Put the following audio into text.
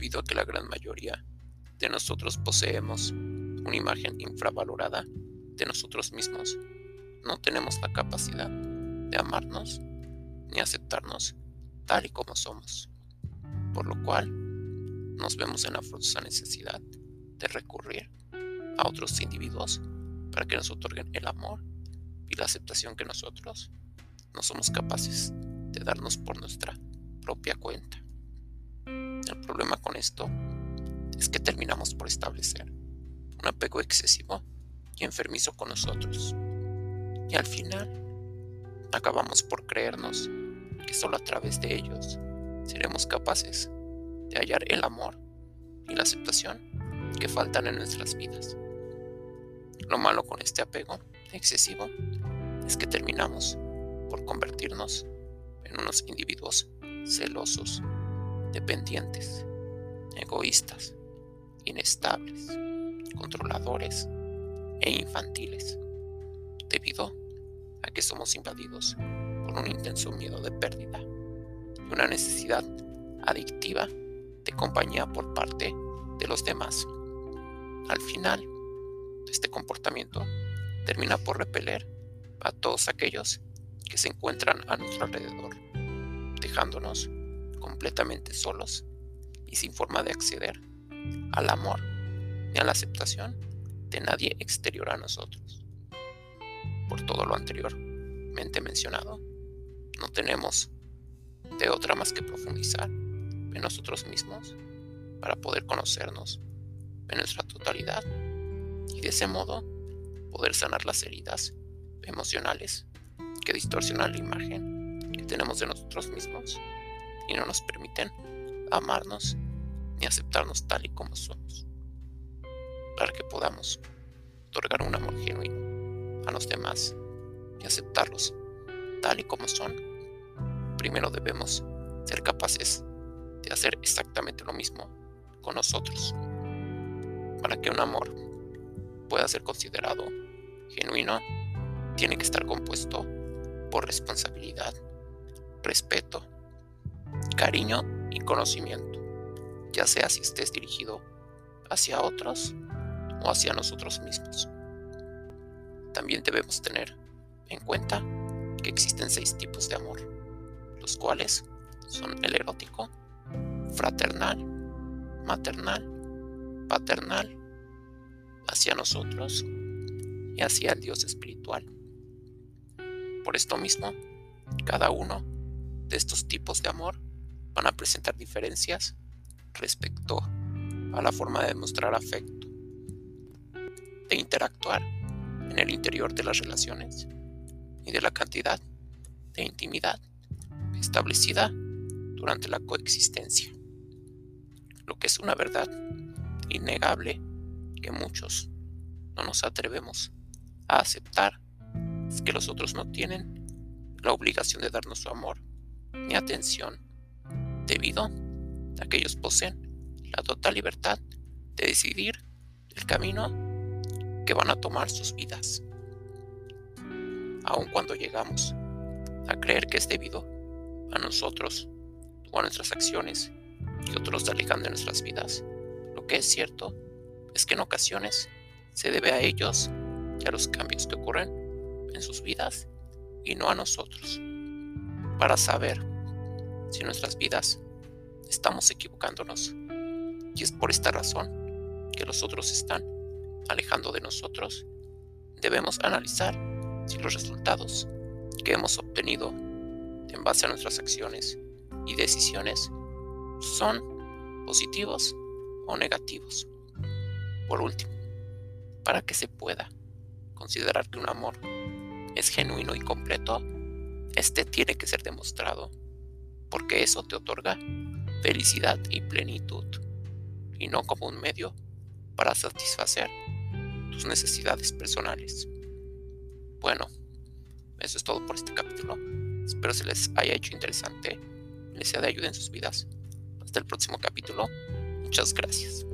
debido a que la gran mayoría de nosotros poseemos una imagen infravalorada de nosotros mismos, no tenemos la capacidad de amarnos ni aceptarnos tal y como somos, por lo cual nos vemos en la forzosa necesidad de recurrir a otros individuos para que nos otorguen el amor y la aceptación que nosotros no somos capaces de darnos por nuestra propia cuenta. Esto es que terminamos por establecer un apego excesivo y enfermizo con nosotros. Y al final acabamos por creernos que solo a través de ellos seremos capaces de hallar el amor y la aceptación que faltan en nuestras vidas. Lo malo con este apego excesivo es que terminamos por convertirnos en unos individuos celosos, dependientes, egoístas, inestables, controladores e infantiles, debido a que somos invadidos por un intenso miedo de pérdida y una necesidad adictiva de compañía por parte de los demás. Al final, este comportamiento termina por repeler a todos aquellos que se encuentran a nuestro alrededor, dejándonos completamente solos y sin forma de acceder al amor ni a la aceptación de nadie exterior a nosotros. Por todo lo anteriormente mencionado, no tenemos de otra más que profundizar en nosotros mismos para poder conocernos en nuestra totalidad y de ese modo poder sanar las heridas emocionales que distorsionan la imagen que tenemos de nosotros mismos y no nos permiten amarnos ni aceptarnos tal y como somos, para que podamos otorgar un amor genuino a los demás y aceptarlos tal y como son. Primero debemos ser capaces de hacer exactamente lo mismo con nosotros, para que un amor pueda ser considerado genuino, tiene que estar compuesto por responsabilidad, respeto, cariño y conocimiento, ya sea si estés dirigido hacia otros o hacia nosotros mismos. También debemos tener en cuenta que existen seis tipos de amor, los cuales son el erótico, fraternal, maternal, paternal, hacia nosotros y hacia el Dios espiritual. Por esto mismo, cada uno de estos tipos de amor van a presentar diferencias respecto a la forma de demostrar afecto, de interactuar en el interior de las relaciones y de la cantidad de intimidad establecida durante la coexistencia. Lo que es una verdad innegable que muchos no nos atrevemos a aceptar es que los otros no tienen la obligación de darnos su amor ni atención, debido a que ellos poseen la total libertad de decidir el camino que van a tomar sus vidas. Aun cuando llegamos a creer que es debido a nosotros o a nuestras acciones que otros alejan de nuestras vidas, lo que es cierto es que en ocasiones se debe a ellos y a los cambios que ocurren en sus vidas y no a nosotros, para saber si nuestras vidas estamos equivocándonos. Y es por esta razón que los otros están alejando de nosotros. Debemos analizar si los resultados que hemos obtenido en base a nuestras acciones y decisiones son positivos o negativos. Por último, para que se pueda considerar que un amor es genuino y completo, este tiene que ser demostrado, porque eso te otorga felicidad y plenitud, y no como un medio para satisfacer tus necesidades personales. Bueno, eso es todo por este capítulo. Espero se les haya hecho interesante, les sea de ayuda en sus vidas. Hasta el próximo capítulo. Muchas gracias.